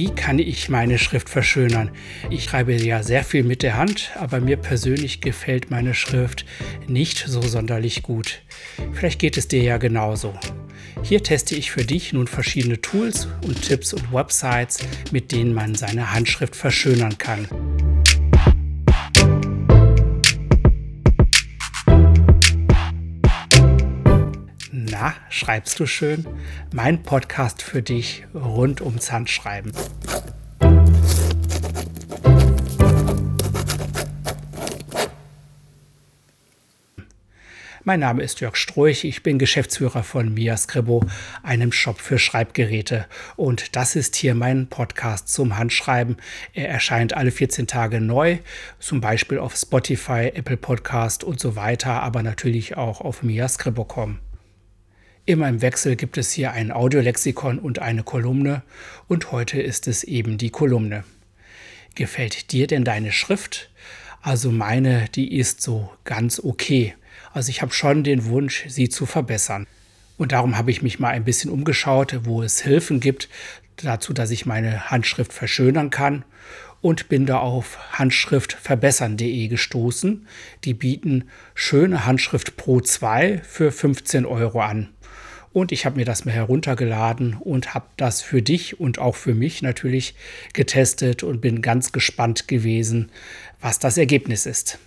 Wie kann ich meine Schrift verschönern? Ich schreibe ja sehr viel mit der Hand, aber mir persönlich gefällt meine Schrift nicht so sonderlich gut. Vielleicht geht es dir ja genauso. Hier teste ich für dich nun verschiedene Tools und Tipps und Websites, mit denen man seine Handschrift verschönern kann. Na, schreibst du schön? Mein Podcast für dich rund ums Handschreiben. Mein Name ist Jörg Stroich, ich bin Geschäftsführer von Mia Scribo, einem Shop für Schreibgeräte. Und das ist hier mein Podcast zum Handschreiben. Er erscheint alle 14 Tage neu, zum Beispiel auf Spotify, Apple Podcast und so weiter, aber natürlich auch auf miascribo.com. Immer im Wechsel gibt es hier ein Audiolexikon und eine Kolumne und heute ist es eben die Kolumne. Gefällt dir denn deine Schrift? Also meine, die ist so ganz okay. Also ich habe schon den Wunsch, sie zu verbessern. Und darum habe ich mich mal ein bisschen umgeschaut, wo es Hilfen gibt dazu, dass ich meine Handschrift verschönern kann und bin da auf handschriftverbessern.de gestoßen. Die bieten schöne Handschrift Pro 2 für 15 Euro an. Und ich habe mir das mal heruntergeladen und habe das für dich und auch für mich natürlich getestet und bin ganz gespannt gewesen, was das Ergebnis ist.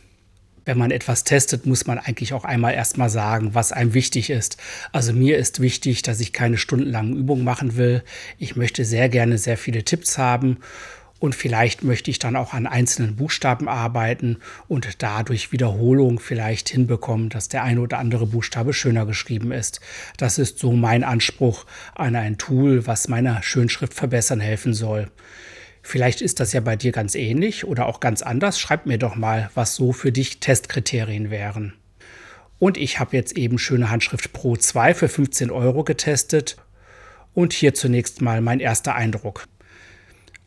Wenn man etwas testet, muss man eigentlich auch einmal erstmal sagen, was einem wichtig ist. Also mir ist wichtig, dass ich keine stundenlangen Übungen machen will. Ich möchte sehr gerne sehr viele Tipps haben und vielleicht möchte ich dann auch an einzelnen Buchstaben arbeiten und dadurch Wiederholung vielleicht hinbekommen, dass der eine oder andere Buchstabe schöner geschrieben ist. Das ist so mein Anspruch an ein Tool, was meiner Schönschrift verbessern helfen soll. Vielleicht ist das ja bei dir ganz ähnlich oder auch ganz anders. Schreib mir doch mal, was so für dich Testkriterien wären. Und ich habe jetzt eben schöne Handschrift Pro 2 für 15 Euro getestet. Und hier zunächst mal mein erster Eindruck.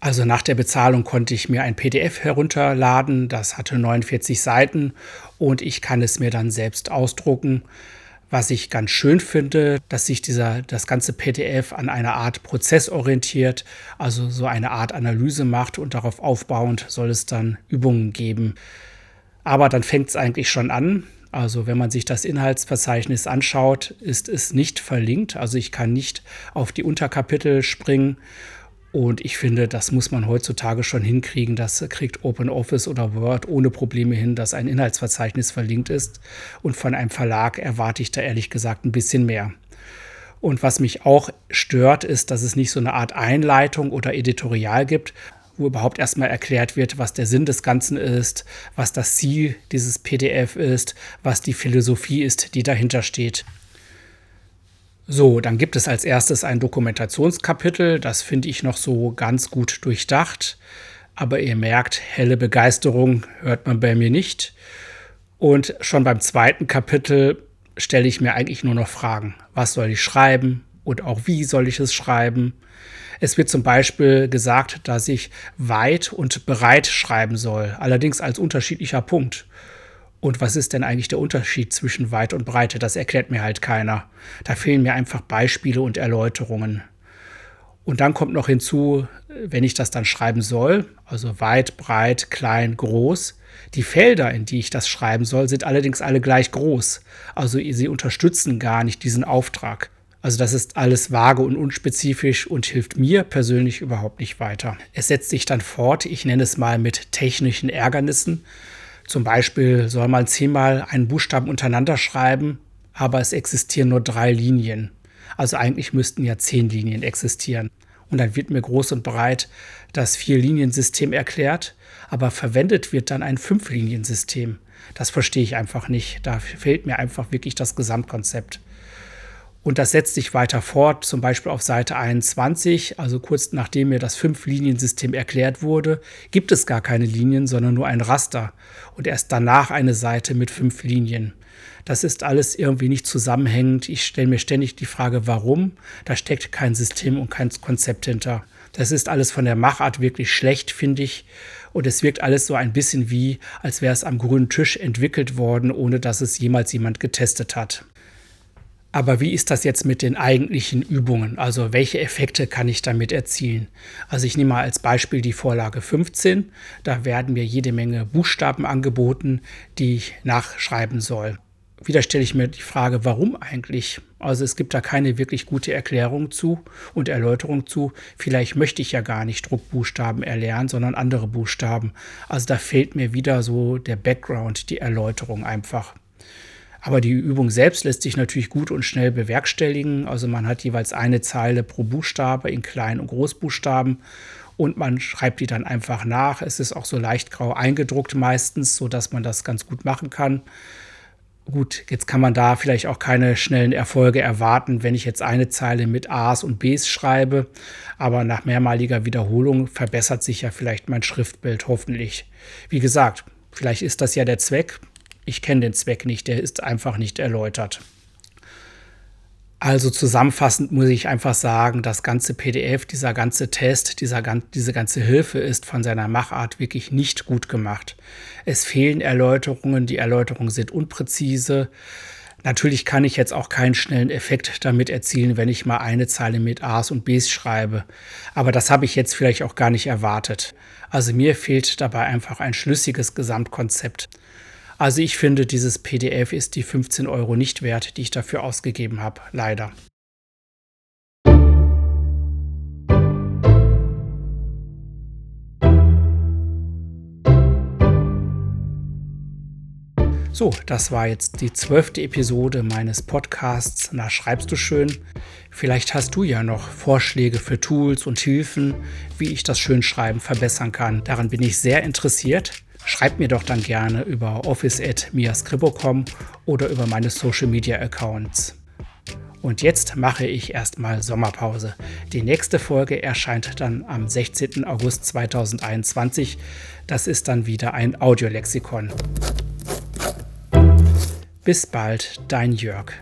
Also nach der Bezahlung konnte ich mir ein PDF herunterladen, das hatte 49 Seiten und ich kann es mir dann selbst ausdrucken. Was ich ganz schön finde, dass sich dieser, das ganze PDF an einer Art Prozess orientiert, also so eine Art Analyse macht und darauf aufbauend soll es dann Übungen geben. Aber dann fängt es eigentlich schon an. Also wenn man sich das Inhaltsverzeichnis anschaut, ist es nicht verlinkt. Also ich kann nicht auf die Unterkapitel springen und ich finde, das muss man heutzutage schon hinkriegen. Das kriegt OpenOffice oder Word ohne Probleme hin, dass ein Inhaltsverzeichnis verlinkt ist. Und von einem Verlag erwarte ich da ehrlich gesagt ein bisschen mehr. Und was mich auch stört, ist, dass es nicht so eine Art Einleitung oder Editorial gibt, wo überhaupt erstmal erklärt wird, was der Sinn des Ganzen ist, was das Ziel dieses PDF ist, was die Philosophie ist, die dahinter steht. So, dann gibt es als erstes ein Dokumentationskapitel. Das finde ich noch so ganz gut durchdacht. Aber ihr merkt, helle Begeisterung hört man bei mir nicht. Und schon beim zweiten Kapitel stelle ich mir eigentlich nur noch Fragen. Was soll ich schreiben und auch wie soll ich es schreiben? Es wird zum Beispiel gesagt, dass ich weit und bereit schreiben soll, allerdings als unterschiedlicher Punkt. Und was ist denn eigentlich der Unterschied zwischen Weit und Breite? Das erklärt mir halt keiner. Da fehlen mir einfach Beispiele und Erläuterungen. Und dann kommt noch hinzu, wenn ich das dann schreiben soll, also weit, breit, klein, groß. Die Felder, in die ich das schreiben soll, sind allerdings alle gleich groß. Also sie unterstützen gar nicht diesen Auftrag. Also das ist alles vage und unspezifisch und hilft mir persönlich überhaupt nicht weiter. Es setzt sich dann fort, ich nenne es mal mit technischen Ärgernissen. Zum Beispiel soll man zehnmal einen Buchstaben untereinander schreiben, aber es existieren nur drei Linien. Also eigentlich müssten ja zehn Linien existieren. Und dann wird mir groß und breit das Vier-Linien-System erklärt, aber verwendet wird dann ein Fünf-Linien-System. Das verstehe ich einfach nicht. Da fehlt mir einfach wirklich das Gesamtkonzept. Und das setzt sich weiter fort, zum Beispiel auf Seite 21, also kurz nachdem mir das Fünf-Linien-System erklärt wurde, gibt es gar keine Linien, sondern nur ein Raster. Und erst danach eine Seite mit fünf Linien. Das ist alles irgendwie nicht zusammenhängend. Ich stelle mir ständig die Frage, warum? Da steckt kein System und kein Konzept hinter. Das ist alles von der Machart wirklich schlecht, finde ich. Und es wirkt alles so ein bisschen wie, als wäre es am grünen Tisch entwickelt worden, ohne dass es jemals jemand getestet hat. Aber wie ist das jetzt mit den eigentlichen Übungen? Also welche Effekte kann ich damit erzielen? Also ich nehme mal als Beispiel die Vorlage 15. Da werden mir jede Menge Buchstaben angeboten, die ich nachschreiben soll. Wieder stelle ich mir die Frage, warum eigentlich? Also es gibt da keine wirklich gute Erklärung zu und Erläuterung zu. Vielleicht möchte ich ja gar nicht Druckbuchstaben erlernen, sondern andere Buchstaben. Also da fehlt mir wieder so der Background, die Erläuterung einfach. Aber die Übung selbst lässt sich natürlich gut und schnell bewerkstelligen. Also man hat jeweils eine Zeile pro Buchstabe in Klein- und Großbuchstaben und man schreibt die dann einfach nach. Es ist auch so leicht grau eingedruckt meistens, sodass man das ganz gut machen kann. Gut, jetzt kann man da vielleicht auch keine schnellen Erfolge erwarten, wenn ich jetzt eine Zeile mit A's und B's schreibe. Aber nach mehrmaliger Wiederholung verbessert sich ja vielleicht mein Schriftbild hoffentlich. Wie gesagt, vielleicht ist das ja der Zweck ich kenne den Zweck nicht, der ist einfach nicht erläutert. Also zusammenfassend muss ich einfach sagen, das ganze PDF, dieser ganze Test, dieser, diese ganze Hilfe ist von seiner Machart wirklich nicht gut gemacht. Es fehlen Erläuterungen, die Erläuterungen sind unpräzise. Natürlich kann ich jetzt auch keinen schnellen Effekt damit erzielen, wenn ich mal eine Zeile mit A's und B's schreibe. Aber das habe ich jetzt vielleicht auch gar nicht erwartet. Also mir fehlt dabei einfach ein schlüssiges Gesamtkonzept. Also ich finde, dieses PDF ist die 15 Euro nicht wert, die ich dafür ausgegeben habe, leider. So, das war jetzt die zwölfte Episode meines Podcasts. Na, schreibst du schön? Vielleicht hast du ja noch Vorschläge für Tools und Hilfen, wie ich das Schönschreiben verbessern kann. Daran bin ich sehr interessiert. Schreibt mir doch dann gerne über office.miascribo.com oder über meine Social Media Accounts. Und jetzt mache ich erstmal Sommerpause. Die nächste Folge erscheint dann am 16. August 2021. Das ist dann wieder ein Audiolexikon. Bis bald, dein Jörg.